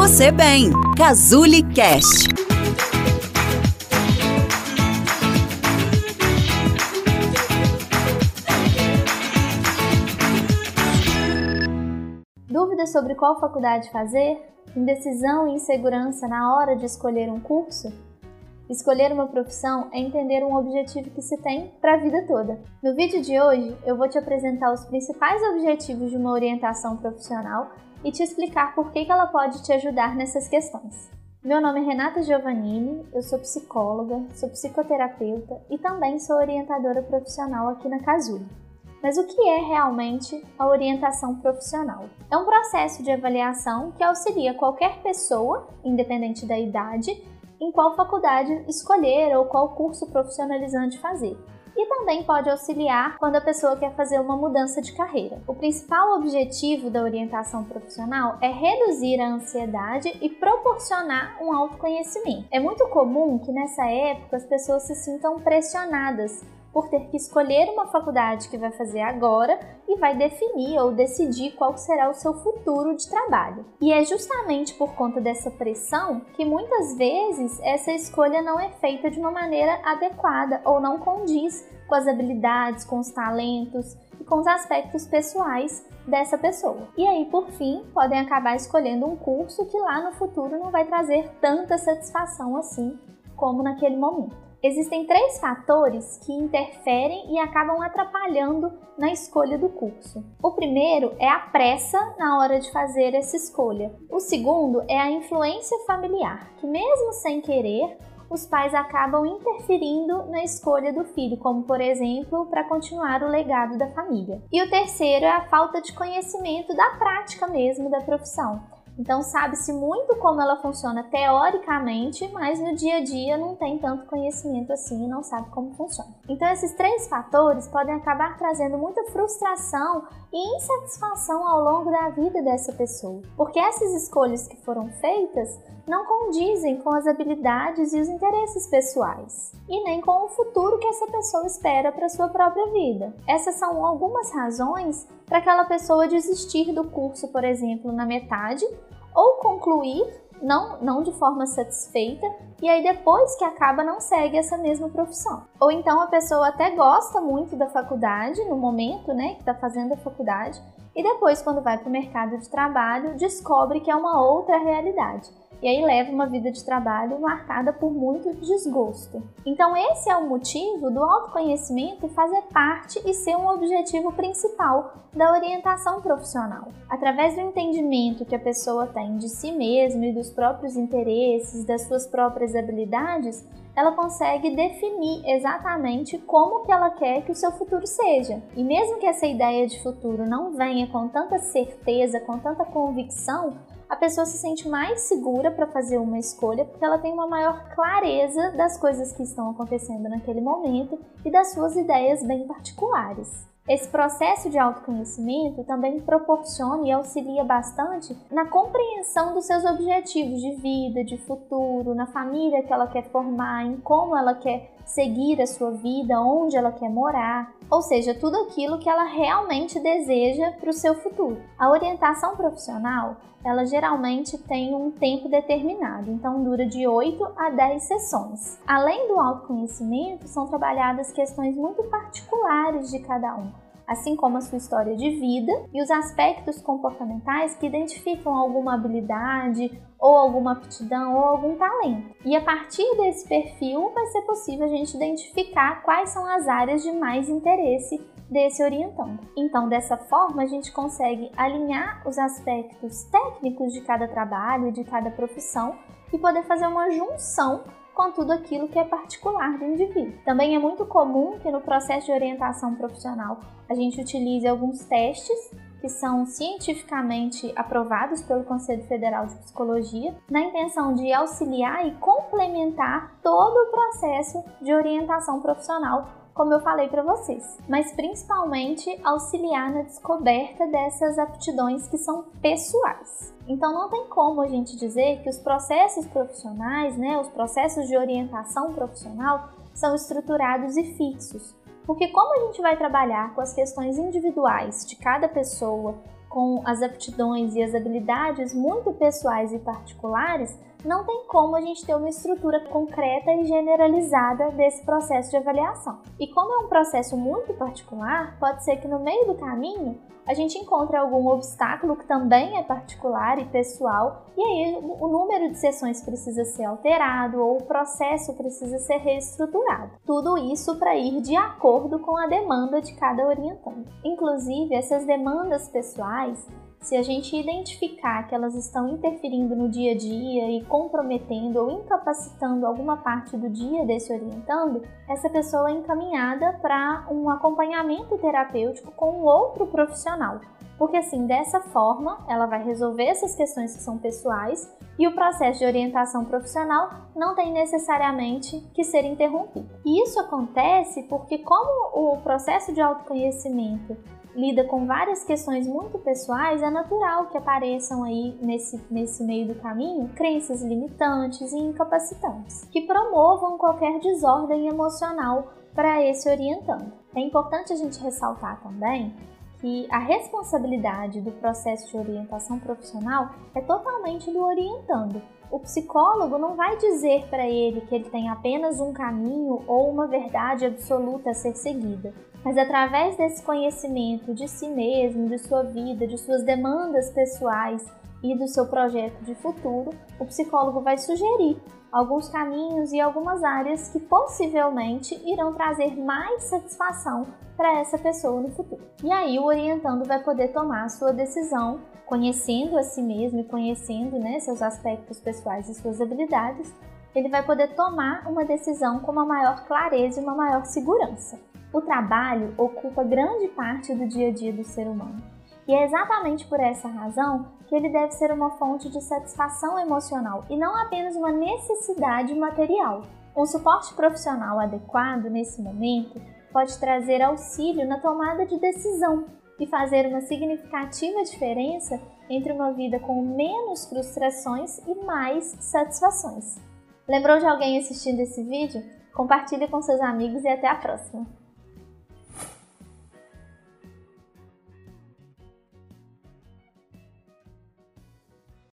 você bem. Cazuli Cast. Dúvidas sobre qual faculdade fazer? Indecisão e insegurança na hora de escolher um curso? Escolher uma profissão é entender um objetivo que se tem para a vida toda. No vídeo de hoje, eu vou te apresentar os principais objetivos de uma orientação profissional e te explicar por que ela pode te ajudar nessas questões. Meu nome é Renata Giovannini, eu sou psicóloga, sou psicoterapeuta e também sou orientadora profissional aqui na Casuli. Mas o que é realmente a orientação profissional? É um processo de avaliação que auxilia qualquer pessoa, independente da idade, em qual faculdade escolher ou qual curso profissionalizante fazer. E também pode auxiliar quando a pessoa quer fazer uma mudança de carreira. O principal objetivo da orientação profissional é reduzir a ansiedade e proporcionar um autoconhecimento. É muito comum que nessa época as pessoas se sintam pressionadas por ter que escolher uma faculdade que vai fazer agora e vai definir ou decidir qual será o seu futuro de trabalho. E é justamente por conta dessa pressão que muitas vezes essa escolha não é feita de uma maneira adequada ou não condiz com as habilidades, com os talentos e com os aspectos pessoais dessa pessoa. E aí, por fim, podem acabar escolhendo um curso que lá no futuro não vai trazer tanta satisfação assim como naquele momento. Existem três fatores que interferem e acabam atrapalhando na escolha do curso. O primeiro é a pressa na hora de fazer essa escolha. O segundo é a influência familiar, que mesmo sem querer, os pais acabam interferindo na escolha do filho, como por exemplo, para continuar o legado da família. E o terceiro é a falta de conhecimento da prática mesmo da profissão. Então sabe-se muito como ela funciona teoricamente, mas no dia a dia não tem tanto conhecimento assim e não sabe como funciona. Então esses três fatores podem acabar trazendo muita frustração e insatisfação ao longo da vida dessa pessoa, porque essas escolhas que foram feitas não condizem com as habilidades e os interesses pessoais, e nem com o futuro que essa pessoa espera para sua própria vida. Essas são algumas razões para aquela pessoa desistir do curso, por exemplo, na metade, ou concluir, não, não de forma satisfeita, e aí depois que acaba não segue essa mesma profissão. Ou então a pessoa até gosta muito da faculdade, no momento né, que está fazendo a faculdade, e depois, quando vai para o mercado de trabalho, descobre que é uma outra realidade e aí leva uma vida de trabalho marcada por muito desgosto. Então, esse é o motivo do autoconhecimento fazer parte e ser um objetivo principal da orientação profissional. Através do entendimento que a pessoa tem de si mesma e dos próprios interesses, das suas próprias habilidades, ela consegue definir exatamente como que ela quer que o seu futuro seja. E mesmo que essa ideia de futuro não venha com tanta certeza, com tanta convicção, a pessoa se sente mais segura para fazer uma escolha porque ela tem uma maior clareza das coisas que estão acontecendo naquele momento e das suas ideias bem particulares. Esse processo de autoconhecimento também proporciona e auxilia bastante na compreensão dos seus objetivos de vida, de futuro, na família que ela quer formar, em como ela quer seguir a sua vida, onde ela quer morar, ou seja, tudo aquilo que ela realmente deseja para o seu futuro. A orientação profissional, ela geralmente tem um tempo determinado, então dura de 8 a 10 sessões. Além do autoconhecimento, são trabalhadas questões muito particulares de cada um assim como a sua história de vida e os aspectos comportamentais que identificam alguma habilidade ou alguma aptidão ou algum talento. E a partir desse perfil vai ser possível a gente identificar quais são as áreas de mais interesse desse orientando. Então, dessa forma, a gente consegue alinhar os aspectos técnicos de cada trabalho de cada profissão e poder fazer uma junção com tudo aquilo que é particular do indivíduo. Também é muito comum que no processo de orientação profissional a gente utilize alguns testes que são cientificamente aprovados pelo Conselho Federal de Psicologia, na intenção de auxiliar e complementar todo o processo de orientação profissional como eu falei para vocês, mas principalmente auxiliar na descoberta dessas aptidões que são pessoais. Então não tem como a gente dizer que os processos profissionais, né, os processos de orientação profissional são estruturados e fixos. Porque como a gente vai trabalhar com as questões individuais de cada pessoa, com as aptidões e as habilidades muito pessoais e particulares, não tem como a gente ter uma estrutura concreta e generalizada desse processo de avaliação. E como é um processo muito particular, pode ser que no meio do caminho a gente encontre algum obstáculo que também é particular e pessoal, e aí o número de sessões precisa ser alterado ou o processo precisa ser reestruturado. Tudo isso para ir de acordo com a demanda de cada orientando. Inclusive, essas demandas pessoais se a gente identificar que elas estão interferindo no dia a dia e comprometendo ou incapacitando alguma parte do dia desse orientando, essa pessoa é encaminhada para um acompanhamento terapêutico com outro profissional. Porque assim, dessa forma, ela vai resolver essas questões que são pessoais e o processo de orientação profissional não tem necessariamente que ser interrompido. E isso acontece porque como o processo de autoconhecimento lida com várias questões muito pessoais, é natural que apareçam aí nesse, nesse meio do caminho crenças limitantes e incapacitantes, que promovam qualquer desordem emocional para esse orientando. É importante a gente ressaltar também que a responsabilidade do processo de orientação profissional é totalmente do orientando. O psicólogo não vai dizer para ele que ele tem apenas um caminho ou uma verdade absoluta a ser seguida. Mas através desse conhecimento de si mesmo, de sua vida, de suas demandas pessoais e do seu projeto de futuro, o psicólogo vai sugerir alguns caminhos e algumas áreas que possivelmente irão trazer mais satisfação para essa pessoa no futuro. E aí o orientando vai poder tomar a sua decisão, conhecendo a si mesmo e conhecendo né, seus aspectos pessoais e suas habilidades, ele vai poder tomar uma decisão com uma maior clareza e uma maior segurança. O trabalho ocupa grande parte do dia a dia do ser humano. E é exatamente por essa razão que ele deve ser uma fonte de satisfação emocional e não apenas uma necessidade material. Um suporte profissional adequado nesse momento pode trazer auxílio na tomada de decisão e fazer uma significativa diferença entre uma vida com menos frustrações e mais satisfações. Lembrou de alguém assistindo esse vídeo? Compartilhe com seus amigos e até a próxima!